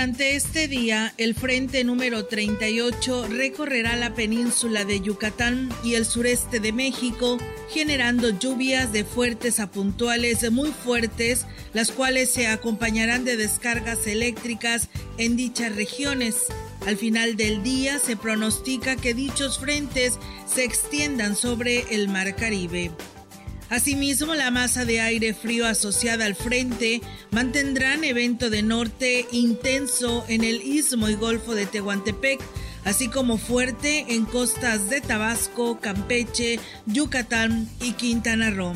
Durante este día, el frente número 38 recorrerá la península de Yucatán y el sureste de México, generando lluvias de fuertes a puntuales muy fuertes, las cuales se acompañarán de descargas eléctricas en dichas regiones. Al final del día se pronostica que dichos frentes se extiendan sobre el Mar Caribe. Asimismo, la masa de aire frío asociada al frente mantendrán evento de norte intenso en el istmo y golfo de Tehuantepec, así como fuerte en costas de Tabasco, Campeche, Yucatán y Quintana Roo.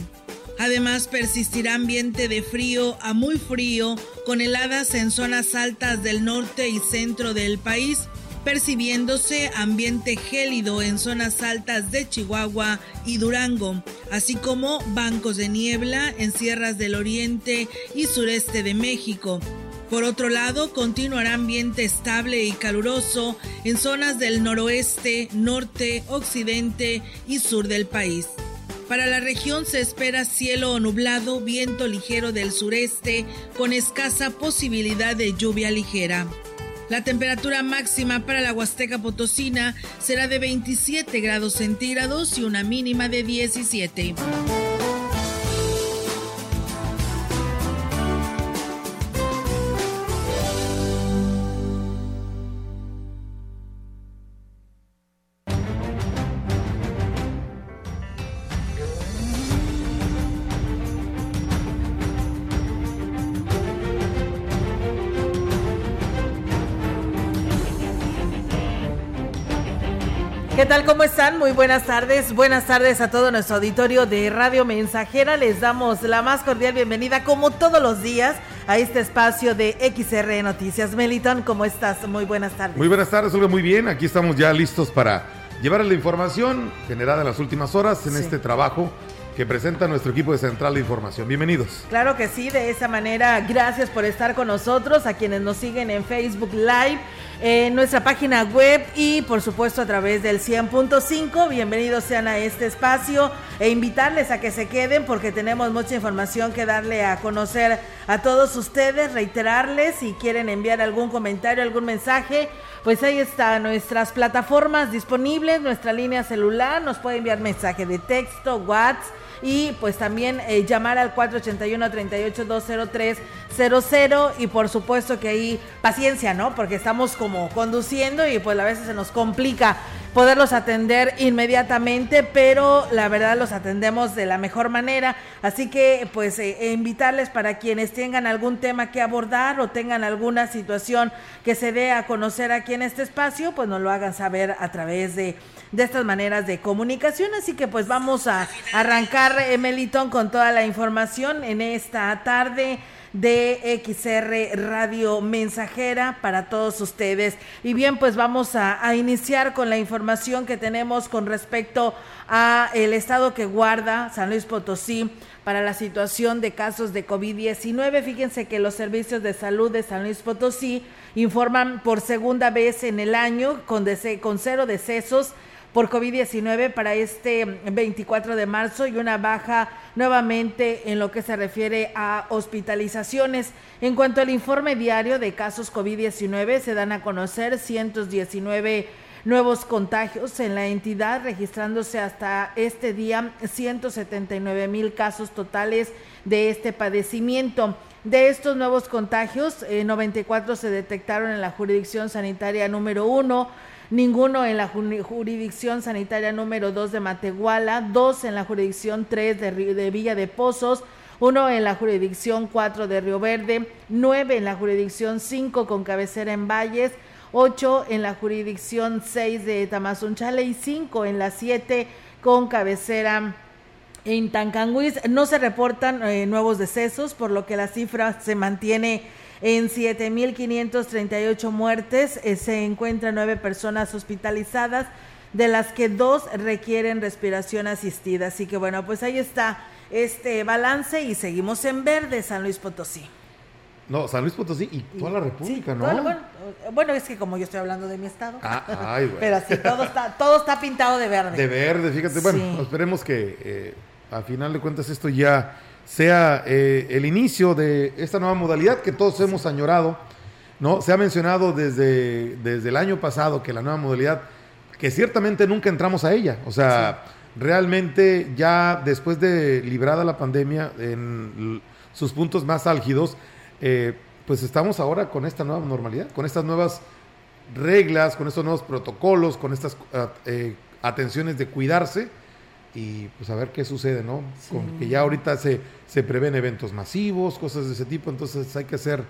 Además, persistirá ambiente de frío a muy frío, con heladas en zonas altas del norte y centro del país, percibiéndose ambiente gélido en zonas altas de Chihuahua y Durango, así como bancos de niebla en sierras del oriente y sureste de México. Por otro lado, continuará ambiente estable y caluroso en zonas del noroeste, norte, occidente y sur del país. Para la región se espera cielo nublado, viento ligero del sureste, con escasa posibilidad de lluvia ligera. La temperatura máxima para la Huasteca Potosina será de 27 grados centígrados y una mínima de 17. Muy buenas tardes. Buenas tardes a todo nuestro auditorio de Radio Mensajera. Les damos la más cordial bienvenida, como todos los días, a este espacio de XR Noticias. Meliton, ¿cómo estás? Muy buenas tardes. Muy buenas tardes, Olga. Muy bien. Aquí estamos ya listos para llevar la información generada en las últimas horas en sí. este trabajo que presenta nuestro equipo de Central de Información. Bienvenidos. Claro que sí, de esa manera, gracias por estar con nosotros, a quienes nos siguen en Facebook Live, en nuestra página web y por supuesto a través del 100.5. Bienvenidos sean a este espacio e invitarles a que se queden porque tenemos mucha información que darle a conocer a todos ustedes, reiterarles si quieren enviar algún comentario, algún mensaje. Pues ahí están nuestras plataformas disponibles, nuestra línea celular, nos puede enviar mensaje de texto, WhatsApp y pues también eh, llamar al 481-38-20300 y por supuesto que ahí paciencia, ¿no? Porque estamos como conduciendo y pues a veces se nos complica poderlos atender inmediatamente, pero la verdad los atendemos de la mejor manera. Así que pues eh, invitarles para quienes tengan algún tema que abordar o tengan alguna situación que se dé a conocer aquí en este espacio, pues nos lo hagan saber a través de, de estas maneras de comunicación. Así que pues vamos a arrancar, Melitón, con toda la información en esta tarde de XR Radio Mensajera para todos ustedes. Y bien, pues vamos a, iniciar con la información que tenemos con respecto a el estado que guarda San Luis Potosí para la situación de casos de COVID-19. Fíjense que los servicios de salud de San Luis Potosí informan por segunda vez en el año con, con cero decesos por COVID-19 para este 24 de marzo y una baja nuevamente en lo que se refiere a hospitalizaciones. En cuanto al informe diario de casos COVID-19, se dan a conocer 119 nuevos contagios en la entidad, registrándose hasta este día 179 mil casos totales de este padecimiento. De estos nuevos contagios, eh, 94 se detectaron en la jurisdicción sanitaria número 1, ninguno en la jurisdicción sanitaria número 2 de Matehuala, dos en la jurisdicción 3 de, Villa de Pozos, uno en la jurisdicción 4 de Río Verde, nueve en la jurisdicción 5 con cabecera en Valles, ocho en la jurisdicción 6 de Tamazunchale y cinco en la 7 con cabecera en Tancanguis. No se reportan eh, nuevos decesos, por lo que la cifra se mantiene en 7.538 muertes. Eh, se encuentran nueve personas hospitalizadas, de las que dos requieren respiración asistida. Así que bueno, pues ahí está este balance y seguimos en verde San Luis Potosí. No, San Luis Potosí y toda la República, ¿no? bueno, es que como yo estoy hablando de mi estado. Ah, ay, bueno. Pero sí, todo está, todo está pintado de verde. De verde, fíjate. Bueno, esperemos que eh, al final de cuentas esto ya sea eh, el inicio de esta nueva modalidad que todos hemos añorado. ¿no? Se ha mencionado desde, desde el año pasado que la nueva modalidad, que ciertamente nunca entramos a ella. O sea, realmente ya después de librada la pandemia en sus puntos más álgidos, eh, pues estamos ahora con esta nueva normalidad, con estas nuevas reglas, con estos nuevos protocolos, con estas eh, atenciones de cuidarse y pues a ver qué sucede, ¿no? Con que ya ahorita se, se prevén eventos masivos, cosas de ese tipo, entonces hay que hacer,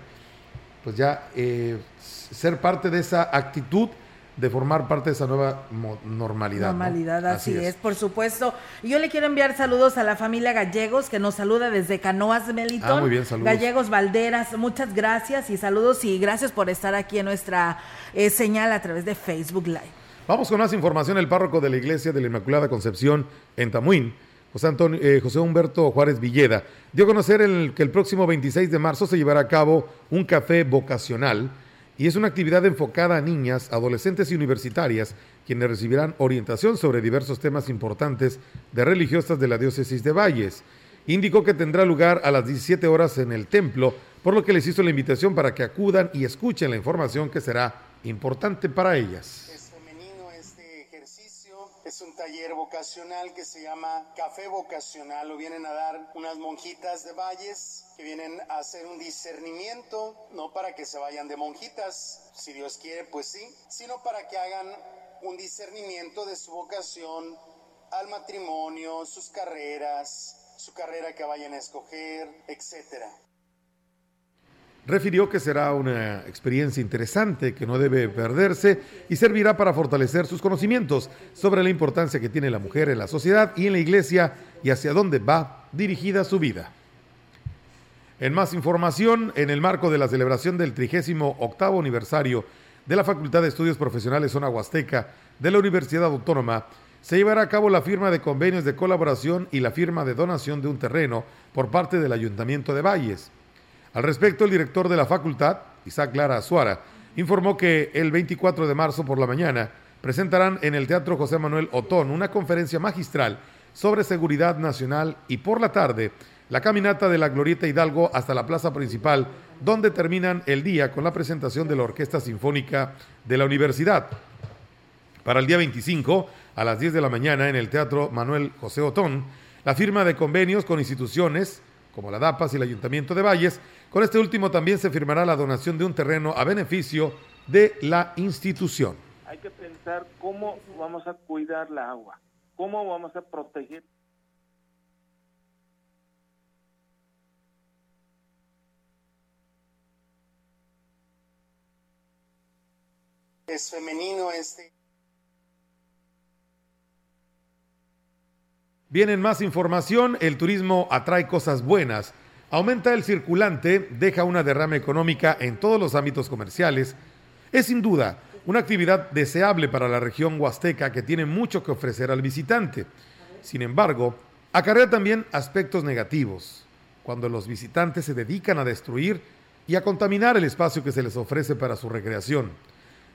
pues ya eh, ser parte de esa actitud de formar parte de esa nueva normalidad. Normalidad, así, es. por supuesto. Yo le quiero enviar saludos a la familia Gallegos, que nos saluda desde Canoas Melitón. Ah, muy bien, saludos. Gallegos Valderas, muchas gracias y saludos y gracias por estar aquí en nuestra eh, señal a través de Facebook Live. Vamos con más información. El párroco de la Iglesia de la Inmaculada Concepción en Tamuín, José, Antonio, eh, José Humberto Juárez Villeda, dio a conocer que el próximo 26 de marzo se llevará a cabo un café vocacional y es una actividad enfocada a niñas, adolescentes y universitarias, quienes recibirán orientación sobre diversos temas importantes de religiosas de la diócesis de Valles. Indicó que tendrá lugar a las 17 horas en el templo, por lo que les hizo la invitación para que acudan y escuchen la información que será importante para ellas taller vocacional que se llama Café Vocacional. Lo vienen a dar unas monjitas de valles que vienen a hacer un discernimiento, no para que se vayan de monjitas, si Dios quiere, pues sí, sino para que hagan un discernimiento de su vocación al matrimonio, sus carreras, su carrera que vayan a escoger, etcétera refirió que será una experiencia interesante que no debe perderse y servirá para fortalecer sus conocimientos sobre la importancia que tiene la mujer en la sociedad y en la iglesia y hacia dónde va dirigida su vida. En más información, en el marco de la celebración del 38 aniversario de la Facultad de Estudios Profesionales Zona Huasteca de la Universidad Autónoma, se llevará a cabo la firma de convenios de colaboración y la firma de donación de un terreno por parte del Ayuntamiento de Valles. Al respecto, el director de la facultad, Isaac Lara Azuara, informó que el 24 de marzo por la mañana presentarán en el Teatro José Manuel Otón una conferencia magistral sobre seguridad nacional y por la tarde la caminata de la Glorieta Hidalgo hasta la plaza principal, donde terminan el día con la presentación de la Orquesta Sinfónica de la Universidad. Para el día 25, a las 10 de la mañana, en el Teatro Manuel José Otón, la firma de convenios con instituciones como la DAPAS y el Ayuntamiento de Valles con este último también se firmará la donación de un terreno a beneficio de la institución. Hay que pensar cómo vamos a cuidar la agua, cómo vamos a proteger. Es femenino este. Vienen más información, el turismo atrae cosas buenas aumenta el circulante, deja una derrama económica en todos los ámbitos comerciales, es sin duda una actividad deseable para la región huasteca que tiene mucho que ofrecer al visitante. Sin embargo, acarrea también aspectos negativos, cuando los visitantes se dedican a destruir y a contaminar el espacio que se les ofrece para su recreación.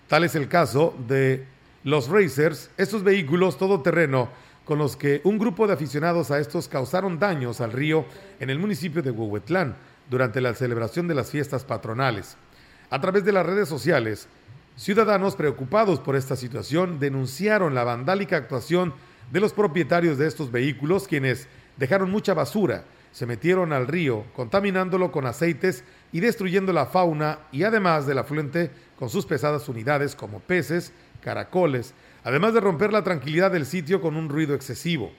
Tal es el caso de los racers, estos vehículos todoterreno con los que un grupo de aficionados a estos causaron daños al río en el municipio de Huehuetlán durante la celebración de las fiestas patronales. A través de las redes sociales, ciudadanos preocupados por esta situación denunciaron la vandálica actuación de los propietarios de estos vehículos, quienes dejaron mucha basura, se metieron al río, contaminándolo con aceites y destruyendo la fauna y además del afluente con sus pesadas unidades como peces, caracoles, además de romper la tranquilidad del sitio con un ruido excesivo.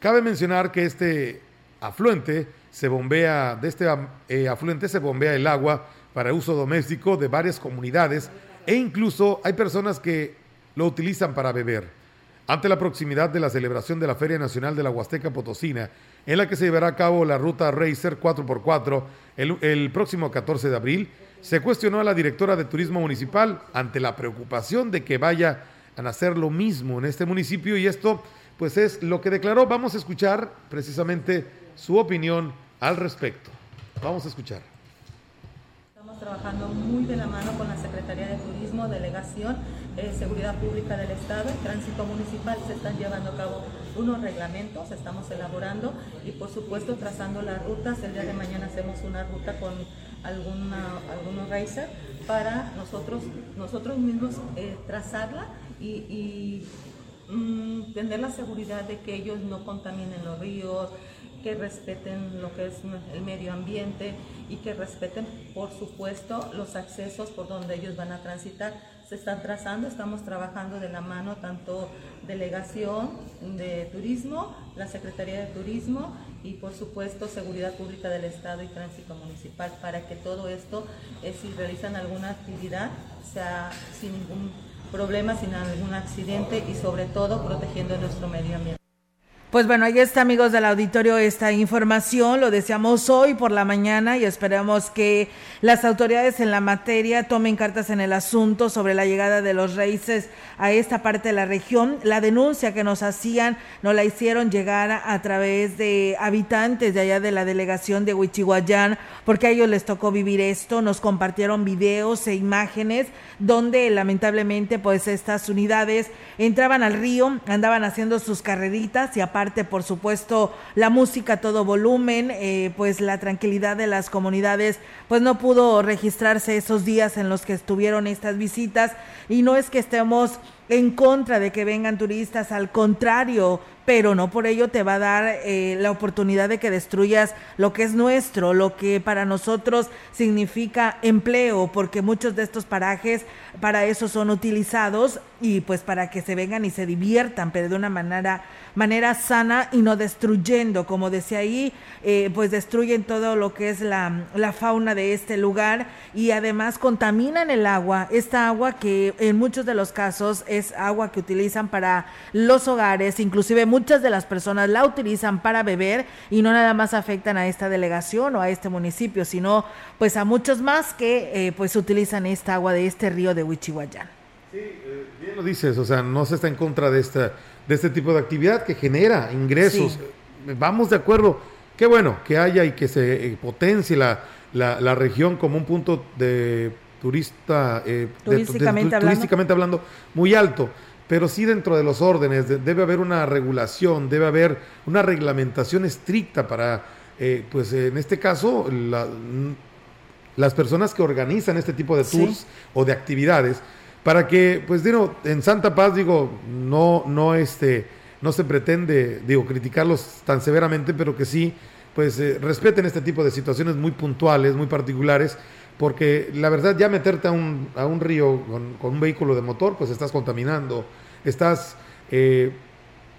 Cabe mencionar que este afluente se bombea, de este eh, afluente se bombea el agua para uso doméstico de varias comunidades e incluso hay personas que lo utilizan para beber. Ante la proximidad de la celebración de la Feria Nacional de la Huasteca Potosina, en la que se llevará a cabo la ruta Racer 4x4 el, el próximo 14 de abril, se cuestionó a la directora de Turismo Municipal ante la preocupación de que vaya a hacer lo mismo en este municipio y esto pues es lo que declaró. Vamos a escuchar precisamente su opinión al respecto. Vamos a escuchar trabajando muy de la mano con la Secretaría de Turismo, Delegación, eh, Seguridad Pública del Estado Tránsito Municipal. Se están llevando a cabo unos reglamentos, estamos elaborando y por supuesto trazando las rutas. El día de mañana hacemos una ruta con alguna, algunos racer para nosotros, nosotros mismos eh, trazarla y, mm, tener la seguridad de que ellos no contaminen los ríos, que respeten lo que es el medio ambiente y que respeten, por supuesto, los accesos por donde ellos van a transitar. Se están trazando, estamos trabajando de la mano tanto delegación de turismo, la Secretaría de Turismo y por supuesto Seguridad Pública del Estado y Tránsito Municipal para que todo esto, eh, si realizan alguna actividad, sea sin ningún problema, sin algún accidente y sobre todo protegiendo nuestro medio ambiente. Pues bueno, ahí está amigos del auditorio esta información, lo deseamos hoy por la mañana y esperamos que las autoridades en la materia tomen cartas en el asunto sobre la llegada de los raíces a esta parte de la región. La denuncia que nos hacían nos la hicieron llegar a, través de habitantes de allá de la delegación de Huichihuayán, porque a ellos les tocó vivir esto, nos compartieron videos e imágenes donde lamentablemente pues estas unidades entraban al río, andaban haciendo sus carreritas y aparte por supuesto la música a todo volumen, eh, pues la tranquilidad de las comunidades pues no pudo registrarse esos días en los que estuvieron estas visitas. Y no es que estemos en contra de que vengan turistas, al contrario, pero no por ello te va a dar eh, la oportunidad de que destruyas lo que es nuestro, lo que para nosotros significa empleo, porque muchos de estos parajes para eso son utilizados y pues para que se vengan y se diviertan, pero de una manera manera sana y no destruyendo, como decía ahí, eh, pues destruyen todo lo que es la, la fauna de este lugar y además contaminan el agua, esta agua que en muchos de los casos es agua que utilizan para los hogares, inclusive muchas de las personas la utilizan para beber y no nada más afectan a esta delegación o a este municipio, sino pues a muchos más que eh, pues utilizan esta agua de este río de Huichihuayán. Sí, eh, bien lo dices, o sea, no se está en contra de esta de este tipo de actividad que genera ingresos. Vamos de acuerdo. Qué bueno que haya y que se eh, potencie la, la, región como un punto de turista, turísticamente hablando, muy alto. Pero sí dentro de los órdenes debe haber una regulación, debe haber una reglamentación estricta para, eh, pues en este caso, las personas que organizan este tipo de tours o de actividades, para que, pues digo, en Santa Paz, digo, no, no, este, no se pretende, digo, criticarlos tan severamente, pero que sí, pues eh, respeten este tipo de situaciones muy puntuales, muy particulares, porque la verdad ya meterte a un, a un río con, un vehículo de motor, pues estás contaminando, estás eh,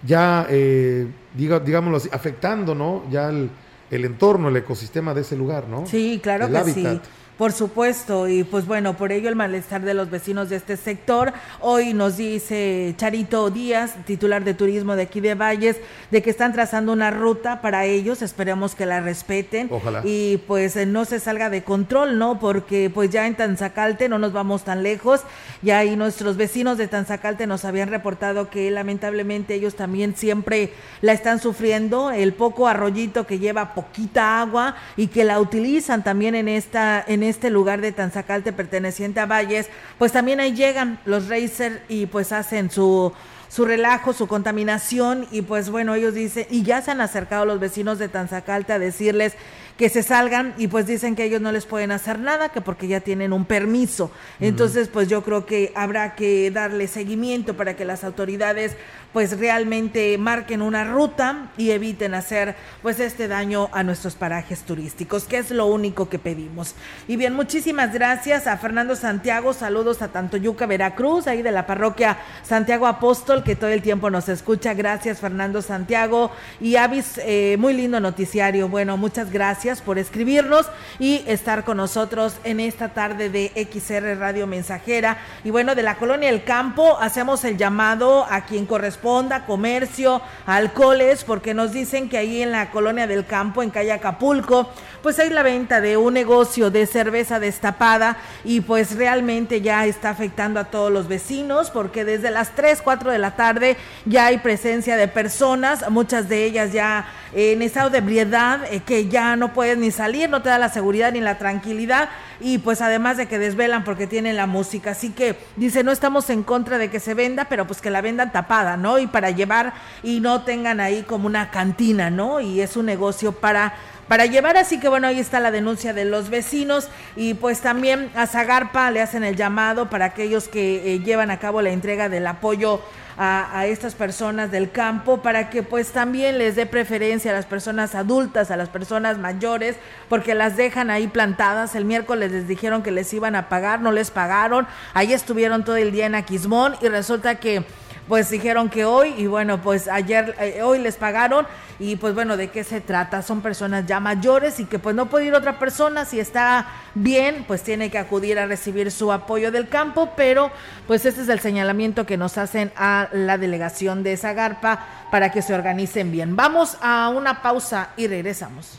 ya, eh, digámoslo así, afectando, ¿no? Ya el, el, entorno, el ecosistema de ese lugar, ¿no? Sí, claro que sí. Por supuesto, y pues bueno, por ello el malestar de los vecinos de este sector. Hoy nos dice Charito Díaz, titular de turismo de aquí de Valles, de que están trazando una ruta para ellos, esperemos que la respeten. Ojalá. Y pues eh, no se salga de control, ¿no? Porque pues ya en Tanzacalte no nos vamos tan lejos, ya ahí nuestros vecinos de Tanzacalte nos habían reportado que lamentablemente ellos también siempre la están sufriendo, el poco arroyito que lleva poquita agua y que la utilizan también en esta en este lugar de Tanzacalte perteneciente a Valles, pues también ahí llegan los Racer y pues hacen su su relajo, su contaminación y pues bueno, ellos dicen, y ya se han acercado los vecinos de Tanzacalte a decirles que se salgan y pues dicen que ellos no les pueden hacer nada, que porque ya tienen un permiso. Entonces, pues yo creo que habrá que darle seguimiento para que las autoridades pues realmente marquen una ruta y eviten hacer pues este daño a nuestros parajes turísticos, que es lo único que pedimos. Y bien, muchísimas gracias a Fernando Santiago, saludos a Tantoyuca, Veracruz, ahí de la parroquia Santiago Apóstol que todo el tiempo nos escucha. Gracias, Fernando Santiago. Y Avis, eh, muy lindo noticiario. Bueno, muchas gracias por escribirnos y estar con nosotros en esta tarde de XR Radio Mensajera. Y bueno, de la Colonia del Campo, hacemos el llamado a quien corresponda, comercio, alcoholes, porque nos dicen que ahí en la Colonia del Campo, en calle Acapulco, pues hay la venta de un negocio de cerveza destapada y pues realmente ya está afectando a todos los vecinos porque desde las 3, 4 de la tarde ya hay presencia de personas, muchas de ellas ya en estado de ebriedad, eh, que ya no puedes ni salir, no te da la seguridad ni la tranquilidad y pues además de que desvelan porque tienen la música. Así que dice, no estamos en contra de que se venda, pero pues que la vendan tapada, ¿no? Y para llevar y no tengan ahí como una cantina, ¿no? Y es un negocio para para llevar. Así que bueno, ahí está la denuncia de los vecinos y pues también a Zagarpa le hacen el llamado para aquellos que eh, llevan a cabo la entrega del apoyo a, estas personas del campo para que pues también les dé preferencia a las personas adultas, a las personas mayores, porque las dejan ahí plantadas. El miércoles les dijeron que les iban a pagar, no les pagaron. Ahí estuvieron todo el día en Aquismón y resulta que pues dijeron que hoy y bueno, pues ayer, eh, hoy les pagaron y pues bueno, ¿de qué se trata? Son personas ya mayores y que pues no puede ir otra persona, si está bien, pues tiene que acudir a recibir su apoyo del campo, pero pues ese es el señalamiento que nos hacen a la delegación de Zagarpa para que se organicen bien. Vamos a una pausa y regresamos.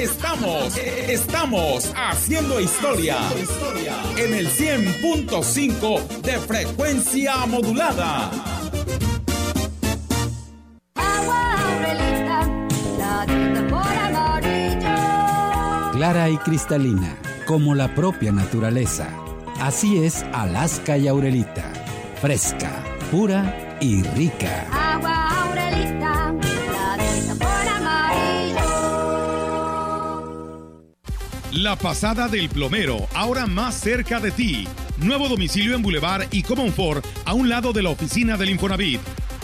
Estamos, estamos haciendo historia en el 100.5 de frecuencia modulada. Clara y cristalina, como la propia naturaleza. Así es Alaska y Aurelita. Fresca, pura y rica. La pasada del plomero, ahora más cerca de ti. Nuevo domicilio en Boulevard y Common Ford, a un lado de la oficina del Infonavit.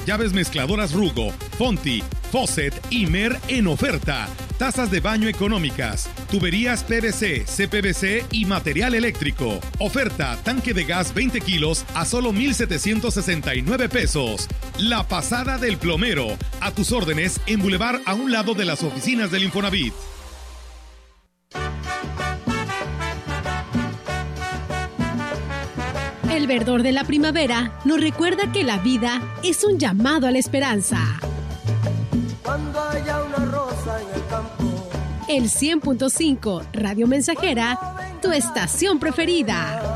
Llaves mezcladoras Rugo, Fonti, Faucet y Mer en oferta. Tazas de baño económicas, tuberías PVC, CPVC y material eléctrico. Oferta, tanque de gas 20 kilos a solo 1,769 pesos. La pasada del plomero, a tus órdenes en Boulevard a un lado de las oficinas del Infonavit. El verdor de la primavera nos recuerda que la vida es un llamado a la esperanza. Cuando haya una rosa en el campo. El 100.5 Radio Mensajera, tu estación preferida.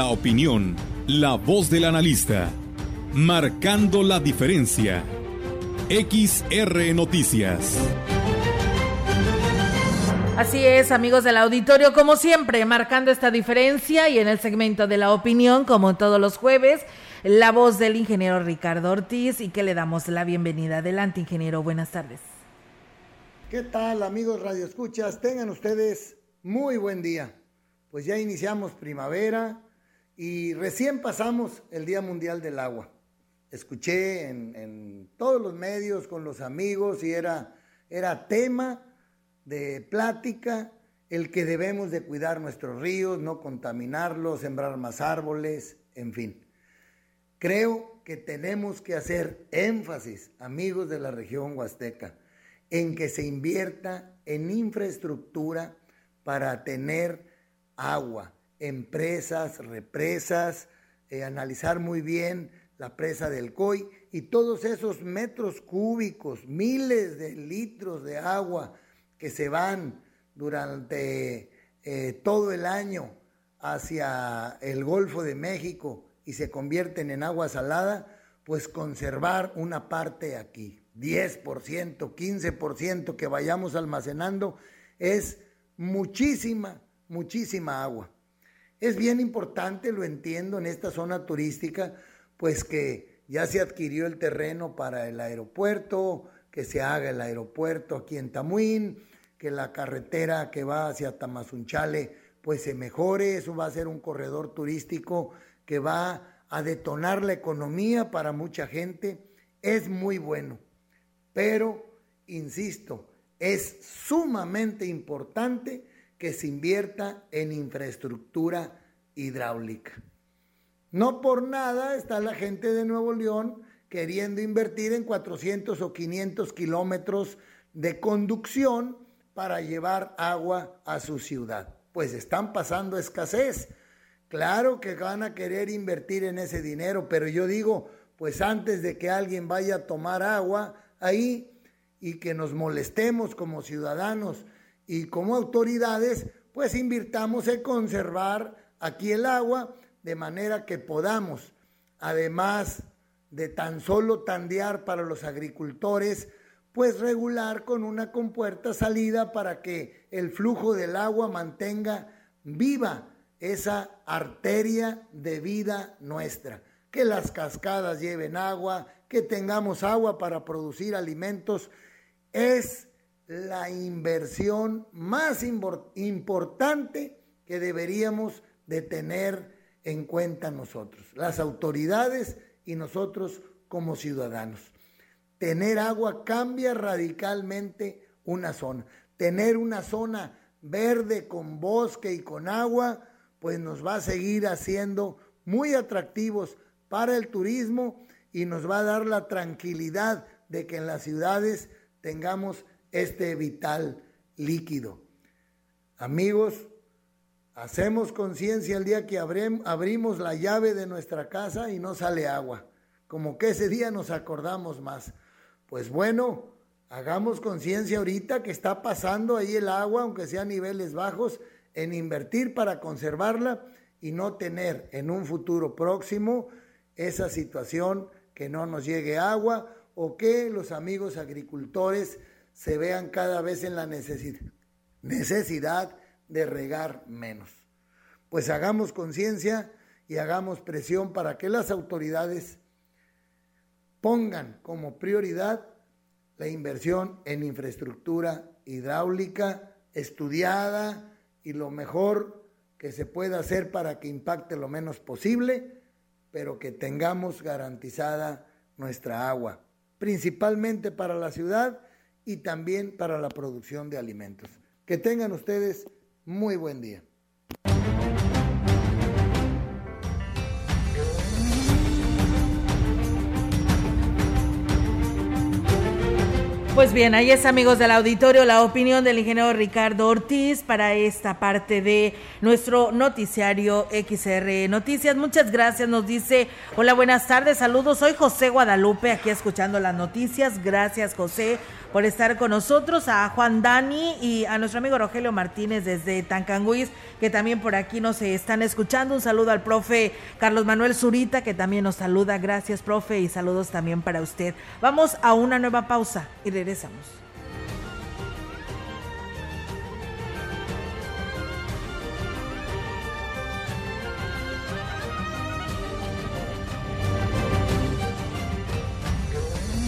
La opinión, la voz del analista, marcando la diferencia. XR Noticias. Así es, amigos del auditorio, como siempre, marcando esta diferencia y en el segmento de la opinión, como todos los jueves, la voz del ingeniero Ricardo Ortiz y que le damos la bienvenida. Adelante, ingeniero, buenas tardes. ¿Qué tal, amigos Radio Escuchas? Tengan ustedes muy buen día. Pues ya iniciamos primavera y recién pasamos el Día Mundial del Agua. Escuché en, todos los medios con los amigos y era, era tema de plática el que debemos de cuidar nuestros ríos, no contaminarlos, sembrar más árboles, en fin. Creo que tenemos que hacer énfasis, amigos de la región huasteca, en que se invierta en infraestructura para tener agua, empresas, represas, eh, analizar muy bien la presa del COI y todos esos metros cúbicos, miles de litros de agua que se van durante eh, todo el año hacia el Golfo de México y se convierten en agua salada, pues conservar una parte aquí, 10%, 15% que vayamos almacenando, es muchísima, muchísima agua. Es bien importante, lo entiendo, en esta zona turística, pues que ya se adquirió el terreno para el aeropuerto, que se haga el aeropuerto aquí en Tamuín, que la carretera que va hacia Tamazunchale pues se mejore, eso va a ser un corredor turístico que va a detonar la economía para mucha gente, es muy bueno, pero, insisto, es sumamente importante que se invierta en infraestructura hidráulica. No por nada está la gente de Nuevo León queriendo invertir en 400 o 500 kilómetros de conducción para llevar agua a su ciudad. Pues están pasando escasez. Claro que van a querer invertir en ese dinero, pero yo digo, pues antes de que alguien vaya a tomar agua ahí y que nos molestemos como ciudadanos y como autoridades, pues invirtamos en conservar aquí el agua de manera que podamos, además de tan solo tandear para los agricultores, pues regular con una compuerta salida para que el flujo del agua mantenga viva esa arteria de vida nuestra. Que las cascadas lleven agua, que tengamos agua para producir alimentos, es la inversión más importante que deberíamos de tener en cuenta nosotros, las autoridades y nosotros como ciudadanos. Tener agua cambia radicalmente una zona. Tener una zona verde con bosque y con agua, pues nos va a seguir haciendo muy atractivos para el turismo y nos va a dar la tranquilidad de que en las ciudades tengamos este vital líquido. Amigos, hacemos conciencia el día que abrimos la llave de nuestra casa y no sale agua. Como que ese día nos acordamos más. Pues bueno, hagamos conciencia ahorita que está pasando ahí el agua, aunque sea a niveles bajos, en invertir para conservarla y no tener en un futuro próximo esa situación que no nos llegue agua o que los amigos agricultores se vean cada vez en la necesidad de regar menos. Pues hagamos conciencia y hagamos presión para que las autoridades pongan como prioridad la inversión en infraestructura hidráulica estudiada y lo mejor que se pueda hacer para que impacte lo menos posible, pero que tengamos garantizada nuestra agua, principalmente para la ciudad y también para la producción de alimentos. Que tengan ustedes muy buen día. Pues bien, ahí es amigos del auditorio la opinión del ingeniero Ricardo Ortiz para esta parte de nuestro noticiario XR Noticias. Muchas gracias, nos dice, hola, buenas tardes, saludos, soy José Guadalupe, aquí escuchando las noticias. Gracias José por estar con nosotros, a Juan Dani y a nuestro amigo Rogelio Martínez desde Tancanguis, que también por aquí nos están escuchando. Un saludo al profe Carlos Manuel Zurita, que también nos saluda. Gracias, profe, y saludos también para usted. Vamos a una nueva pausa y regresamos.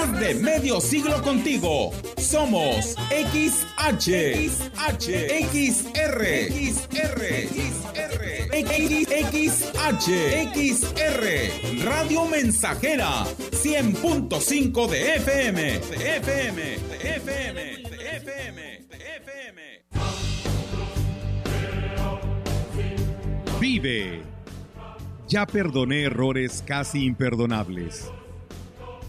De medio siglo contigo. Somos XH, XH, XR, XR, XR, XH, XR, Radio Mensajera, 100.5 de FM, de FM, de FM, de FM, de FM. Vive. Ya perdoné errores casi imperdonables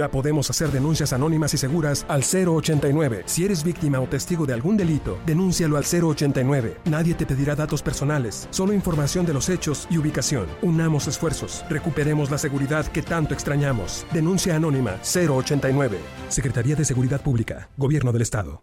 Ya podemos hacer denuncias anónimas y seguras al 089. Si eres víctima o testigo de algún delito, denúncialo al 089. Nadie te pedirá datos personales, solo información de los hechos y ubicación. Unamos esfuerzos, recuperemos la seguridad que tanto extrañamos. Denuncia anónima 089. Secretaría de Seguridad Pública, Gobierno del Estado.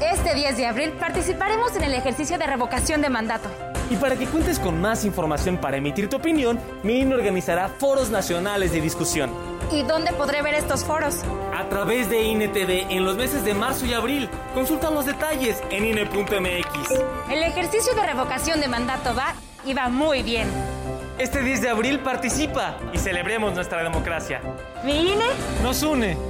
Este 10 de abril participaremos en el ejercicio de revocación de mandato. Y para que cuentes con más información para emitir tu opinión, mi INE organizará foros nacionales de discusión. ¿Y dónde podré ver estos foros? A través de INETV en los meses de marzo y abril. Consulta los detalles en INE.mx. El ejercicio de revocación de mandato va y va muy bien. Este 10 de abril participa y celebremos nuestra democracia. ¿Mi INE? Nos une.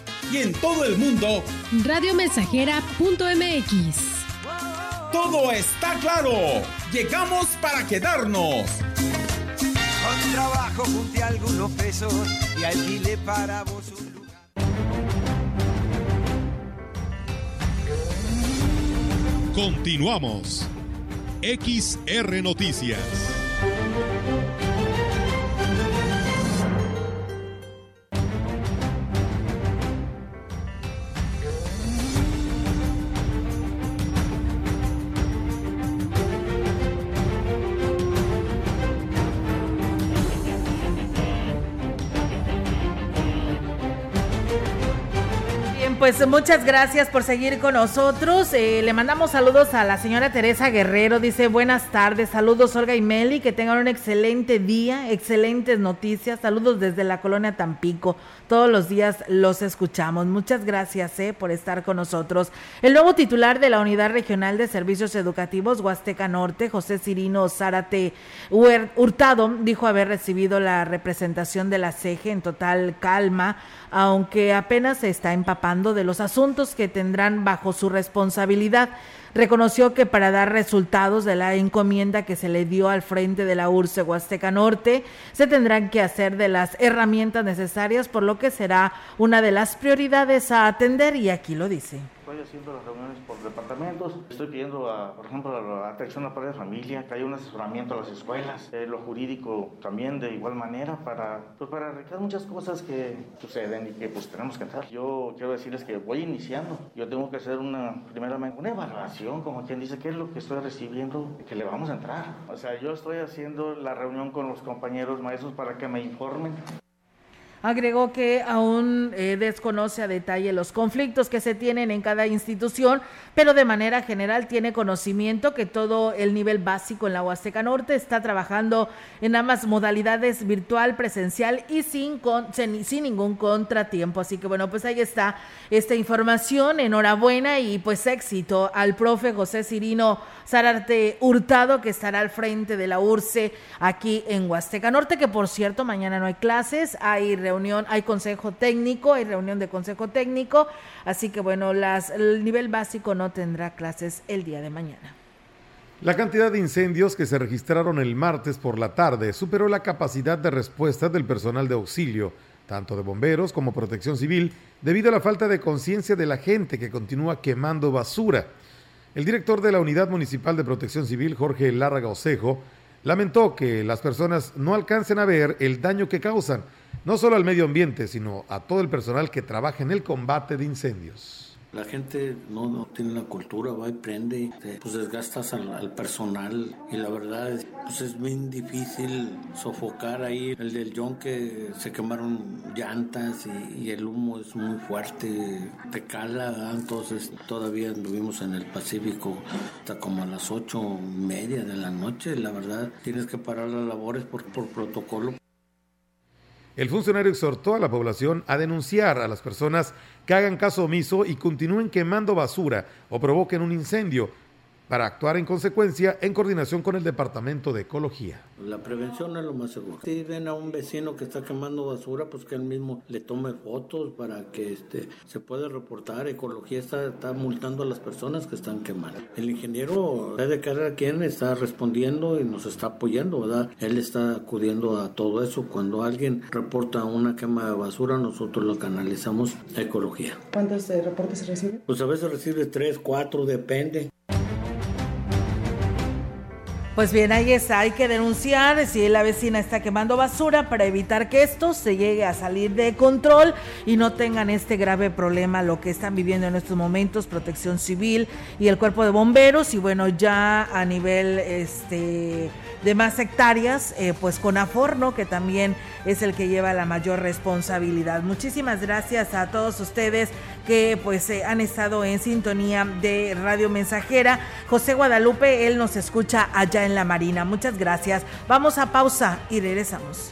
Y en todo el mundo, radiomensajera.mx. Todo está claro. Llegamos para quedarnos. Con trabajo junté algunos pesos y alquilé para vos un lugar. Continuamos. XR Noticias. Pues muchas gracias por seguir con nosotros. Eh, le mandamos saludos a la señora Teresa Guerrero. Dice buenas tardes, saludos Olga y Meli, que tengan un excelente día, excelentes noticias. Saludos desde la colonia Tampico. Todos los días los escuchamos. Muchas gracias eh, por estar con nosotros. El nuevo titular de la Unidad Regional de Servicios Educativos Huasteca Norte, José Cirino Zárate Hurtado, dijo haber recibido la representación de la CEGE en total calma, aunque apenas se está empapando de los asuntos que tendrán bajo su responsabilidad. Reconoció que para dar resultados de la encomienda que se le dio al frente de la URSE Huasteca Norte, se tendrán que hacer de las herramientas necesarias, por lo que será una de las prioridades a atender y aquí lo dice estoy haciendo las reuniones por departamentos, estoy pidiendo, a, por ejemplo, la atención a la de familia, que haya un asesoramiento a las escuelas, eh, lo jurídico también de igual manera, para, pues, para arreglar muchas cosas que suceden y que pues tenemos que entrar. Yo quiero decirles que voy iniciando, yo tengo que hacer una, primeramente, una evaluación, como quien dice, qué es lo que estoy recibiendo, que le vamos a entrar. O sea, yo estoy haciendo la reunión con los compañeros maestros para que me informen Agregó que aún eh, desconoce a detalle los conflictos que se tienen en cada institución, pero de manera general tiene conocimiento que todo el nivel básico en la Huasteca Norte está trabajando en ambas modalidades virtual, presencial y sin, sin ningún contratiempo. Así que bueno, pues ahí está esta información. Enhorabuena y pues éxito al profe José Cirino Sararte Hurtado, que estará al frente de la URCE aquí en Huasteca Norte, que por cierto, mañana no hay clases, hay reunión, hay consejo técnico, hay reunión de consejo técnico, así que bueno, el nivel básico no tendrá clases el día de mañana. La cantidad de incendios que se registraron el martes por la tarde superó la capacidad de respuesta del personal de auxilio, tanto de bomberos como protección civil, debido a la falta de conciencia de la gente que continúa quemando basura. El director de la Unidad Municipal de Protección Civil, Jorge Lárraga Osejo, lamentó que las personas no alcancen a ver el daño que causan no solo al medio ambiente, sino a todo el personal que trabaja en el combate de incendios. La gente no, no, tiene la cultura, va y prende, pues desgastas al, personal y la verdad pues es bien difícil sofocar ahí el del John que se quemaron llantas y, el humo es muy fuerte, te cala, entonces todavía vivimos en el Pacífico hasta como a las ocho media de la noche, la verdad tienes que parar las labores por, por protocolo. El funcionario exhortó a la población a denunciar a las personas que hagan caso omiso y continúen quemando basura o provoquen un incendio, para actuar en consecuencia en coordinación con el Departamento de Ecología. La prevención es lo más seguro. Si ven a un vecino que está quemando basura, pues que él mismo le tome fotos para que este, se pueda reportar. Ecología está, está multando a las personas que están quemando. El ingeniero de cada quien está respondiendo y nos está apoyando, ¿verdad? Él está acudiendo a todo eso. Cuando alguien reporta una quema de basura, nosotros lo canalizamos a Ecología. ¿Cuántos eh, reportes se reciben? Pues a veces recibe tres, cuatro, depende. Pues bien, ahí está, hay que denunciar si la vecina está quemando basura para evitar que esto se llegue a salir de control y no tengan este grave problema, lo que están viviendo en estos momentos, protección civil y el cuerpo de bomberos y bueno, ya a nivel este de más hectáreas, eh, pues con Aforno, que también es el que lleva la mayor responsabilidad. Muchísimas gracias a todos ustedes que pues eh, han estado en sintonía de Radio Mensajera. José Guadalupe, él nos escucha allá en la Marina. Muchas gracias. Vamos a pausa y regresamos.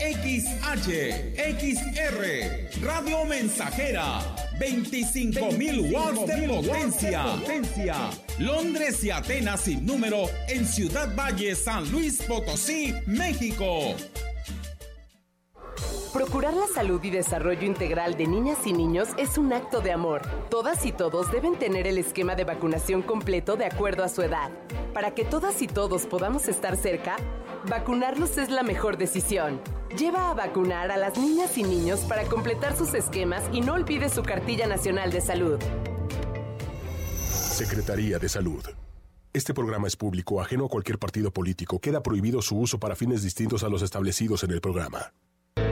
XH, XR, Radio Mensajera, 25.000 watts de potencia. potencia. Londres y Atenas sin número en Ciudad Valle, San Luis Potosí, México. Procurar la salud y desarrollo integral de niñas y niños es un acto de amor. Todas y todos deben tener el esquema de vacunación completo de acuerdo a su edad. Para que todas y todos podamos estar cerca, vacunarlos es la mejor decisión. Lleva a vacunar a las niñas y niños para completar sus esquemas y no olvide su cartilla nacional de salud. Secretaría de Salud. Este programa es público, ajeno a cualquier partido político. Queda prohibido su uso para fines distintos a los establecidos en el programa.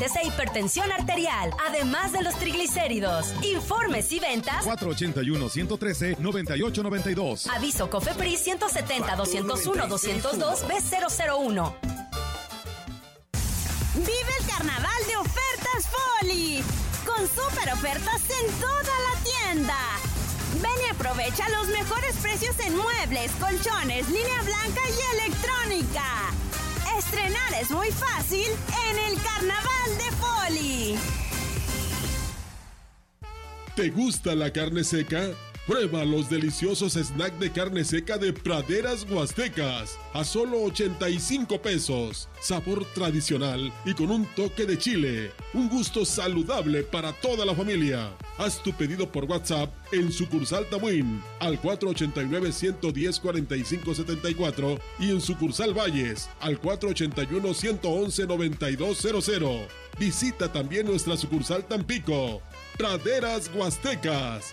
e hipertensión arterial, además de los triglicéridos. Informes y ventas 481-113-9892. Aviso COFEPRIS 170-201-202 B001. Vive el carnaval de ofertas Foli, con super ofertas en toda la tienda. Ven y aprovecha los mejores precios en muebles, colchones, línea blanca y electrónica. Estrenar es muy fácil en el Carnaval de Poli. ¿Te gusta la carne seca? Prueba los deliciosos snacks de carne seca de Praderas Huastecas a solo 85 pesos. Sabor tradicional y con un toque de chile. Un gusto saludable para toda la familia. Haz tu pedido por WhatsApp en sucursal Tamuín al 489-110-4574 y en sucursal Valles al 481-111-9200. Visita también nuestra sucursal Tampico. Praderas Huastecas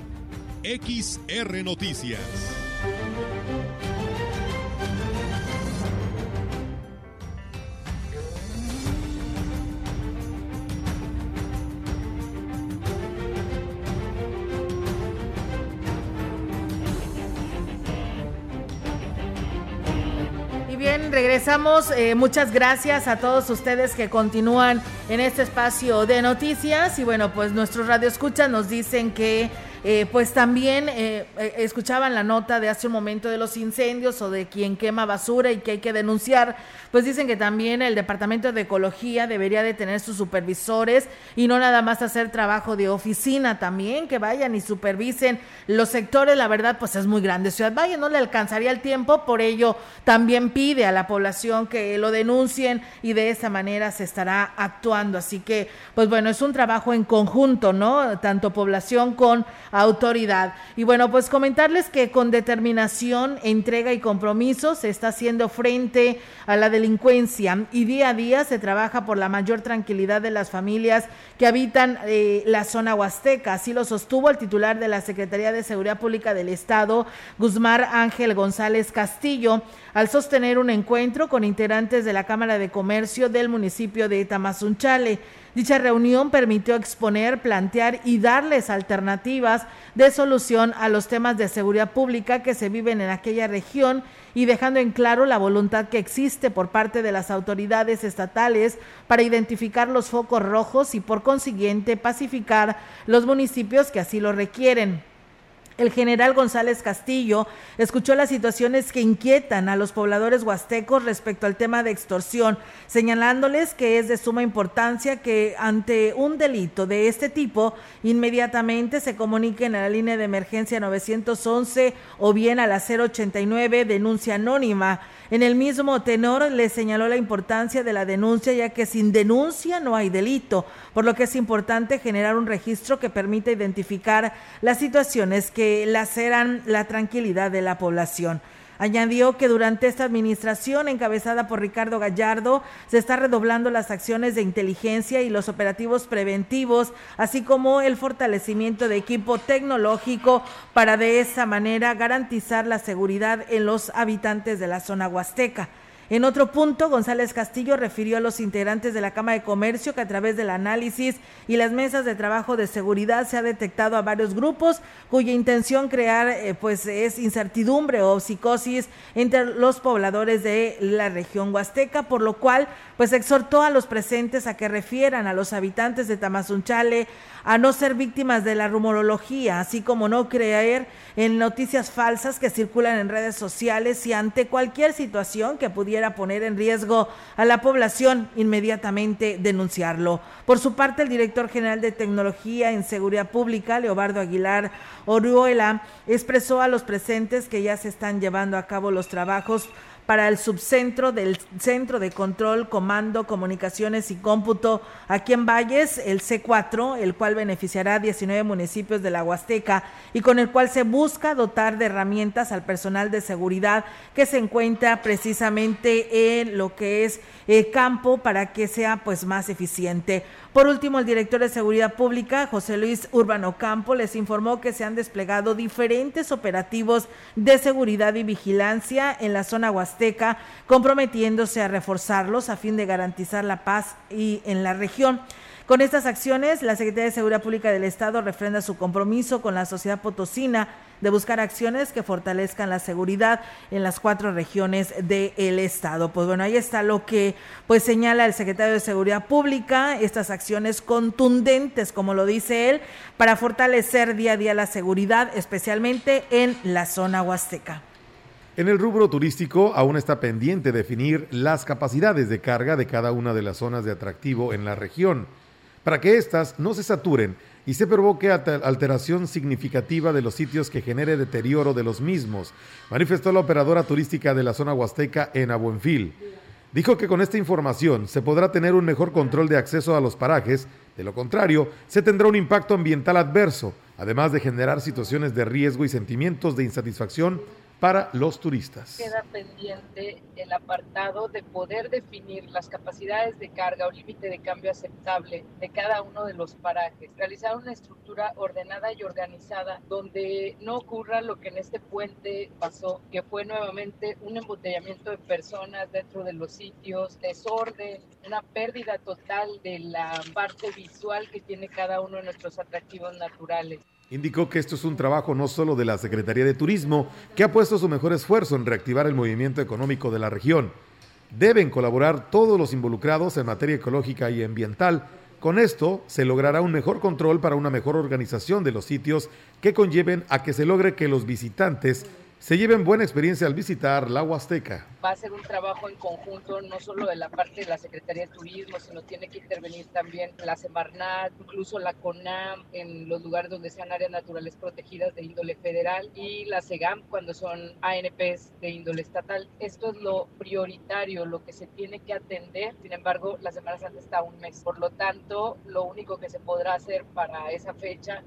XR Noticias. Y bien, regresamos. Eh, muchas gracias a todos ustedes que continúan en este espacio de noticias. Y bueno, pues nuestros radioescuchas nos dicen que eh, pues también eh, eh, escuchaban la nota de hace un momento de los incendios o de quien quema basura y que hay que denunciar, pues dicen que también el Departamento de Ecología debería de tener sus supervisores y no nada más hacer trabajo de oficina también, que vayan y supervisen los sectores, la verdad pues es muy grande. Ciudad Valle no le alcanzaría el tiempo, por ello también pide a la población que lo denuncien y de esa manera se estará actuando. Así que pues bueno, es un trabajo en conjunto, ¿no? Tanto población con autoridad. Y bueno, pues comentarles que con determinación, entrega y compromiso se está haciendo frente a la delincuencia y día a día se trabaja por la mayor tranquilidad de las familias que habitan eh, la zona huasteca. Así lo sostuvo el titular de la Secretaría de Seguridad Pública del Estado, Guzmán Ángel González Castillo, al sostener un encuentro con integrantes de la Cámara de Comercio del municipio de Tamazunchale. Dicha reunión permitió exponer, plantear y darles alternativas de solución a los temas de seguridad pública que se viven en aquella región y dejando en claro la voluntad que existe por parte de las autoridades estatales para identificar los focos rojos y por consiguiente pacificar los municipios que así lo requieren. El general González Castillo escuchó las situaciones que inquietan a los pobladores huastecos respecto al tema de extorsión, señalándoles que es de suma importancia que ante un delito de este tipo inmediatamente se comuniquen a la línea de emergencia 911 o bien a la 089 denuncia anónima. En el mismo tenor le señaló la importancia de la denuncia ya que sin denuncia no hay delito, por lo que es importante generar un registro que permita identificar las situaciones que laceran la tranquilidad de la población. Añadió que durante esta administración encabezada por Ricardo Gallardo se está redoblando las acciones de inteligencia y los operativos preventivos, así como el fortalecimiento de equipo tecnológico para de esa manera garantizar la seguridad en los habitantes de la zona huasteca. En otro punto, González Castillo refirió a los integrantes de la Cámara de Comercio que a través del análisis y las mesas de trabajo de seguridad se ha detectado a varios grupos cuya intención crear eh, pues es incertidumbre o psicosis entre los pobladores de la región huasteca, por lo cual pues exhortó a los presentes a que refieran a los habitantes de Tamazunchale a no ser víctimas de la rumorología, así como no creer en noticias falsas que circulan en redes sociales y ante cualquier situación que pudiera poner en riesgo a la población, inmediatamente denunciarlo. Por su parte, el director general de Tecnología en Seguridad Pública, Leobardo Aguilar Oruela, expresó a los presentes que ya se están llevando a cabo los trabajos para el subcentro del Centro de Control, Comando, Comunicaciones y Cómputo aquí en Valles, el C4, el cual beneficiará a 19 municipios de la Huasteca y con el cual se busca dotar de herramientas al personal de seguridad que se encuentra precisamente en lo que es el campo para que sea pues más eficiente. Por último, el director de Seguridad Pública, José Luis Urbano Campo, les informó que se han desplegado diferentes operativos de seguridad y vigilancia en la zona huasteca, comprometiéndose a reforzarlos a fin de garantizar la paz y en la región. Con estas acciones, la Secretaría de Seguridad Pública del Estado refrenda su compromiso con la sociedad potosina de buscar acciones que fortalezcan la seguridad en las cuatro regiones del estado. Pues bueno, ahí está lo que pues señala el secretario de Seguridad Pública, estas acciones contundentes, como lo dice él, para fortalecer día a día la seguridad, especialmente en la zona huasteca. En el rubro turístico aún está pendiente definir las capacidades de carga de cada una de las zonas de atractivo en la región, para que éstas no se saturen y se provoque alteración significativa de los sitios que genere deterioro de los mismos, manifestó la operadora turística de la zona huasteca en Abuenfil. Dijo que con esta información se podrá tener un mejor control de acceso a los parajes, de lo contrario, se tendrá un impacto ambiental adverso, además de generar situaciones de riesgo y sentimientos de insatisfacción para los turistas. Queda pendiente el apartado de poder definir las capacidades de carga o límite de cambio aceptable de cada uno de los parajes, realizar una estructura ordenada y organizada donde no ocurra lo que en este puente pasó, que fue nuevamente un embotellamiento de personas dentro de los sitios, desorden, una pérdida total de la parte visual que tiene cada uno de nuestros atractivos naturales. Indicó que esto es un trabajo no solo de la Secretaría de Turismo, que ha puesto su mejor esfuerzo en reactivar el movimiento económico de la región. Deben colaborar todos los involucrados en materia ecológica y ambiental. Con esto se logrará un mejor control para una mejor organización de los sitios que conlleven a que se logre que los visitantes se lleven buena experiencia al visitar la Huasteca. Va a ser un trabajo en conjunto, no solo de la parte de la Secretaría de Turismo, sino tiene que intervenir también la Semarnat, incluso la CONAM, en los lugares donde sean áreas naturales protegidas de índole federal, y la SEGAM cuando son ANPs de índole estatal. Esto es lo prioritario, lo que se tiene que atender. Sin embargo, la Semana Santa está un mes. Por lo tanto, lo único que se podrá hacer para esa fecha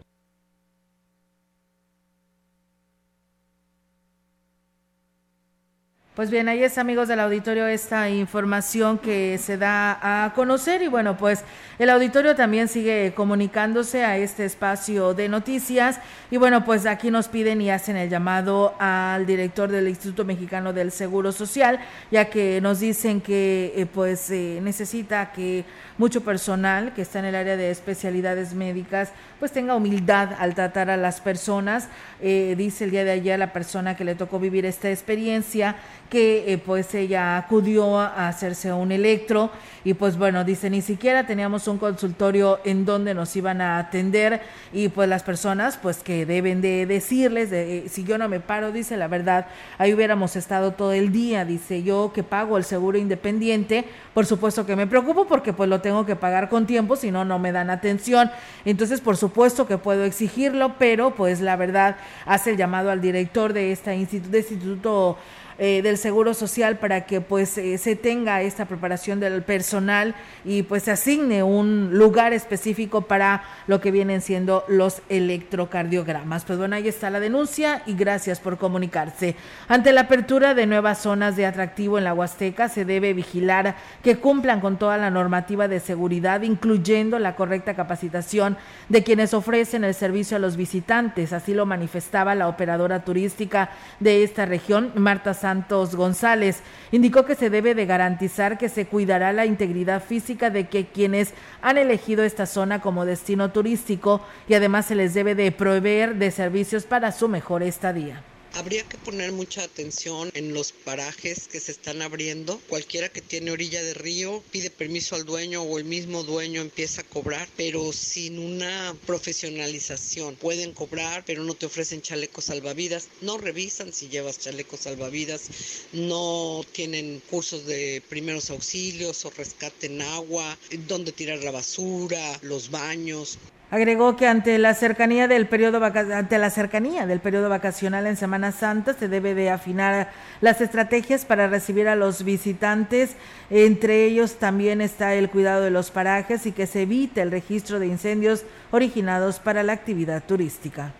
Pues bien, ahí es amigos del auditorio esta información que se da a conocer y bueno, pues el auditorio también sigue comunicándose a este espacio de noticias y bueno, pues aquí nos piden y hacen el llamado al director del Instituto Mexicano del Seguro Social, ya que nos dicen que eh, pues eh, necesita que mucho personal que está en el área de especialidades médicas pues tenga humildad al tratar a las personas. Eh, dice el día de ayer la persona que le tocó vivir esta experiencia que eh, pues ella acudió a hacerse un electro y pues bueno, dice, ni siquiera teníamos un consultorio en donde nos iban a atender y pues las personas pues que deben de decirles, de, eh, si yo no me paro, dice la verdad, ahí hubiéramos estado todo el día, dice yo que pago el seguro independiente, por supuesto que me preocupo porque pues lo tengo que pagar con tiempo, si no, no me dan atención, entonces por supuesto que puedo exigirlo, pero pues la verdad hace el llamado al director de, esta instituto, de este instituto eh, del Seguro Social para que pues eh, se tenga esta preparación del personal y pues se asigne un lugar específico para lo que vienen siendo los electrocardiogramas. Pues bueno, ahí está la denuncia y gracias por comunicarse. Ante la apertura de nuevas zonas de atractivo en la Huasteca se debe vigilar que cumplan con toda la normativa de seguridad, incluyendo la correcta capacitación de quienes ofrecen el servicio a los visitantes. Así lo manifestaba la operadora turística de esta región, Marta Santos González. Indicó que se debe de garantizar que se cuidará la integridad física de que quienes han elegido esta zona como destino turístico y además se les debe de proveer de servicios para su mejor estadía. Habría que poner mucha atención en los parajes que se están abriendo. Cualquiera que tiene orilla de río pide permiso al dueño o el mismo dueño empieza a cobrar, pero sin una profesionalización. Pueden cobrar, pero no te ofrecen chalecos salvavidas. No revisan si llevas chalecos salvavidas. No tienen cursos de primeros auxilios o rescate en agua, dónde tirar la basura, los baños. Agregó que ante la cercanía del periodo ante la cercanía del periodo vacacional en Semana Santa se debe de afinar las estrategias para recibir a los visitantes. Entre ellos también está el cuidado de los parajes y que se evite el registro de incendios originados para la actividad turística.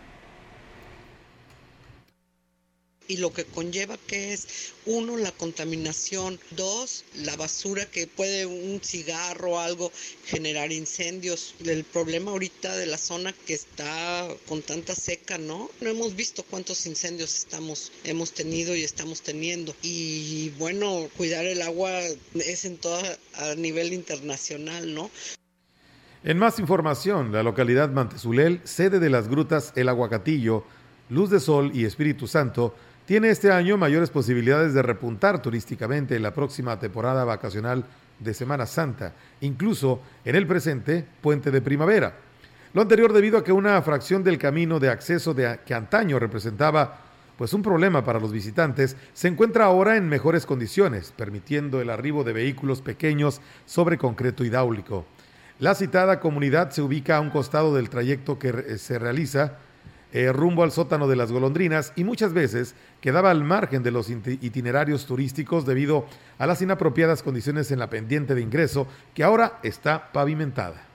Y lo que conlleva que es uno la contaminación, dos la basura que puede un cigarro o algo generar incendios. El problema ahorita de la zona que está con tanta seca, ¿no? No hemos visto cuántos incendios estamos hemos tenido y estamos teniendo y bueno, cuidar el agua es en toda a nivel internacional, ¿no? En más información, la localidad Mantezulel, sede de las grutas El Aguacatillo, Luz de Sol y Espíritu Santo, tiene este año mayores posibilidades de repuntar turísticamente en la próxima temporada vacacional de Semana Santa, incluso en el presente puente de primavera. Lo anterior debido a que una fracción del camino de acceso que antaño representaba pues un problema para los visitantes, se encuentra ahora en mejores condiciones, permitiendo el arribo de vehículos pequeños sobre concreto hidráulico. La citada comunidad se ubica a un costado del trayecto que se realiza eh, rumbo al sótano de las golondrinas y muchas veces quedaba al margen de los itinerarios turísticos debido a las inapropiadas condiciones en la pendiente de ingreso que ahora está pavimentada.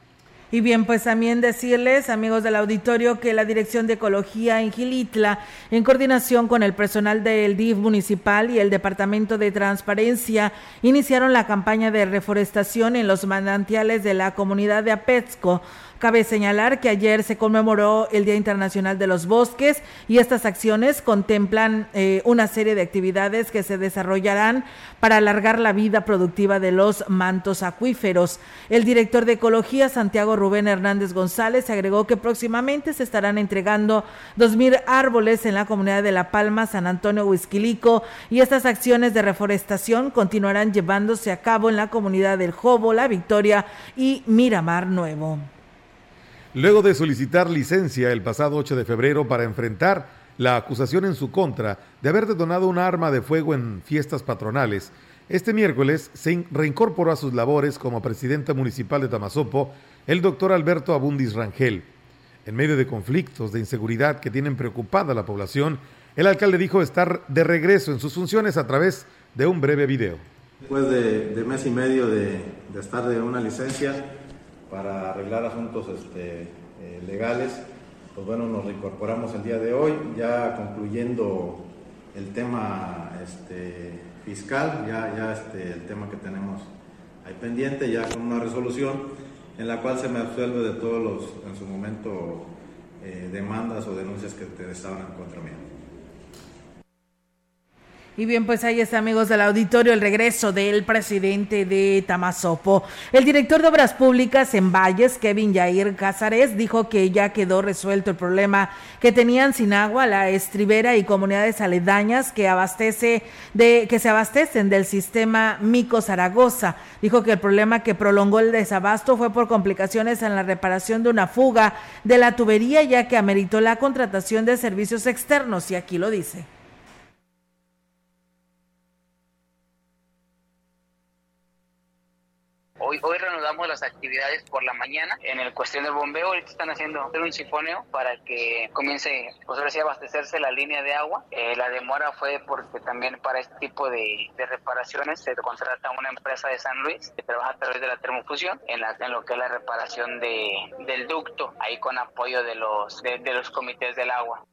Y bien, pues también decirles, amigos del auditorio, que la Dirección de Ecología en Gilitla, en coordinación con el personal del DIF municipal y el Departamento de Transparencia, iniciaron la campaña de reforestación en los manantiales de la comunidad de Apezco Cabe señalar que ayer se conmemoró el Día Internacional de los Bosques y estas acciones contemplan eh, una serie de actividades que se desarrollarán para alargar la vida productiva de los mantos acuíferos. El director de Ecología, Santiago Rubén Hernández González, agregó que próximamente se estarán entregando 2.000 árboles en la comunidad de La Palma, San Antonio, Huizquilico y estas acciones de reforestación continuarán llevándose a cabo en la comunidad del Jobo, La Victoria y Miramar Nuevo. Luego de solicitar licencia el pasado 8 de febrero para enfrentar la acusación en su contra de haber detonado un arma de fuego en fiestas patronales, este miércoles se reincorporó a sus labores como presidente municipal de Tamazopo el doctor Alberto Abundis Rangel. En medio de conflictos de inseguridad que tienen preocupada a la población, el alcalde dijo estar de regreso en sus funciones a través de un breve video. Después de, mes y medio de, de estar de una licencia, para arreglar asuntos este, eh, legales. Pues bueno, nos reincorporamos el día de hoy, ya concluyendo el tema este, fiscal, ya, ya este, el tema que tenemos ahí pendiente, ya con una resolución en la cual se me absuelve de todos los, en su momento, eh, demandas o denuncias que estaban en contra mía. Y bien, pues ahí está, amigos del auditorio, el regreso del presidente de Tamazopo. El director de Obras Públicas en Valles, Kevin Yair Cázares, dijo que ya quedó resuelto el problema que tenían sin agua la estribera y comunidades aledañas que abastece de que se abastecen del sistema Mico Zaragoza. Dijo que el problema que prolongó el desabasto fue por complicaciones en la reparación de una fuga de la tubería, ya que ameritó la contratación de servicios externos, y aquí lo dice. Hoy, hoy reanudamos las actividades por la mañana. En el cuestión del bombeo, ahorita están haciendo un sifoneo para que comience, pues ahora sí, abastecerse la línea de agua. Eh, la demora fue porque también para este tipo de, reparaciones se contrata una empresa de San Luis que trabaja a través de la termofusión en, la, lo que es la reparación de, del ducto, ahí con apoyo de los, de los comités del agua.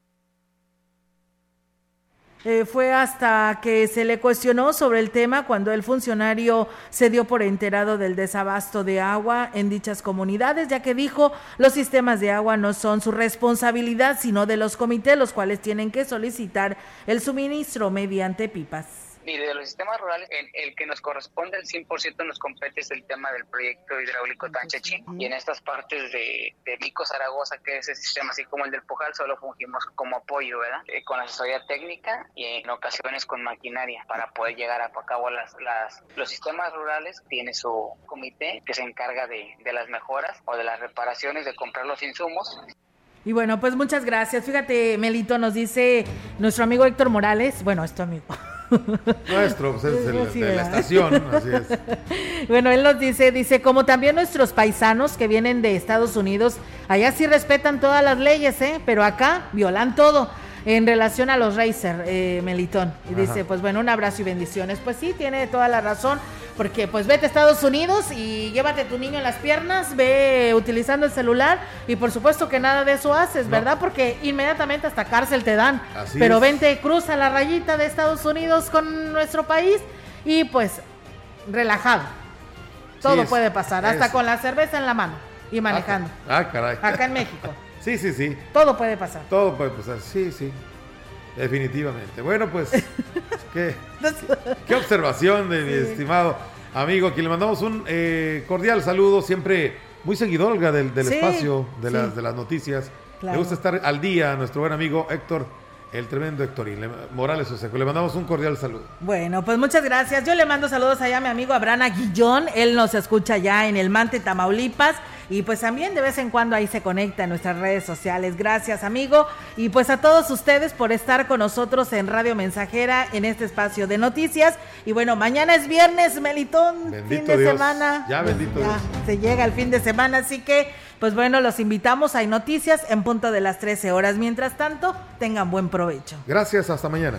Eh, fue hasta que se le cuestionó sobre el tema cuando el funcionario se dio por enterado del desabasto de agua en dichas comunidades, ya que dijo los sistemas de agua no son su responsabilidad, sino de los comités, los cuales tienen que solicitar el suministro mediante pipas. Mire, de los sistemas rurales, el, el que nos corresponde al 100% nos compete es el tema del proyecto hidráulico Tanchechín. Y en estas partes de, de Mico Zaragoza, que es el sistema así como el del Pujal, solo fungimos como apoyo, ¿verdad? Eh, con asesoría técnica y en ocasiones con maquinaria para poder llegar a cabo las, las, los sistemas rurales. Tiene su comité que se encarga de, de las mejoras o de las reparaciones, de comprar los insumos y bueno, pues muchas gracias. Fíjate, Melito, nos dice nuestro amigo Héctor Morales, bueno, es tu amigo. Nuestro, pues es el, de la estación, así es. Bueno, él nos dice, dice, como también nuestros paisanos que vienen de Estados Unidos, allá sí respetan todas las leyes, ¿eh? Pero acá violan todo en relación a los Racer, eh, Melitón. Y dice, pues bueno, un abrazo y bendiciones. Pues sí, tiene toda la razón, porque pues vete a Estados Unidos y llévate a tu niño en las piernas, ve utilizando el celular y por supuesto que nada de eso haces, ¿verdad? Porque inmediatamente hasta cárcel te dan. Pero vente, cruza la rayita de Estados Unidos con nuestro país y pues relajado. Todo puede pasar, hasta con la cerveza en la mano y manejando. Ah, caray. Acá en México. Sí, sí, sí. Todo puede pasar. Todo puede pasar, sí, sí. Definitivamente. Bueno, pues, qué, qué observación de mi estimado amigo, que le mandamos un eh, cordial saludo, siempre muy seguidor del, del espacio, de, las, de las noticias. Le gusta estar al día a nuestro buen amigo Héctor el tremendo Héctorín Morales Oseco. Le mandamos un cordial saludo. Bueno, pues muchas gracias. Yo le mando saludos allá a mi amigo Abraham Aguillón. Él nos escucha ya en el Mante, Tamaulipas. Y pues también de vez en cuando ahí se conecta en nuestras redes sociales. Gracias, amigo. Y pues a todos ustedes por estar con nosotros en Radio Mensajera en este espacio de noticias. Y bueno, mañana es viernes, Melitón. fin de semana. Ya, bendito ya, Se llega el fin de semana, así que pues bueno, los invitamos. Hay noticias en punto de las 13 horas. Mientras tanto, tengan buen provecho. Gracias, hasta mañana.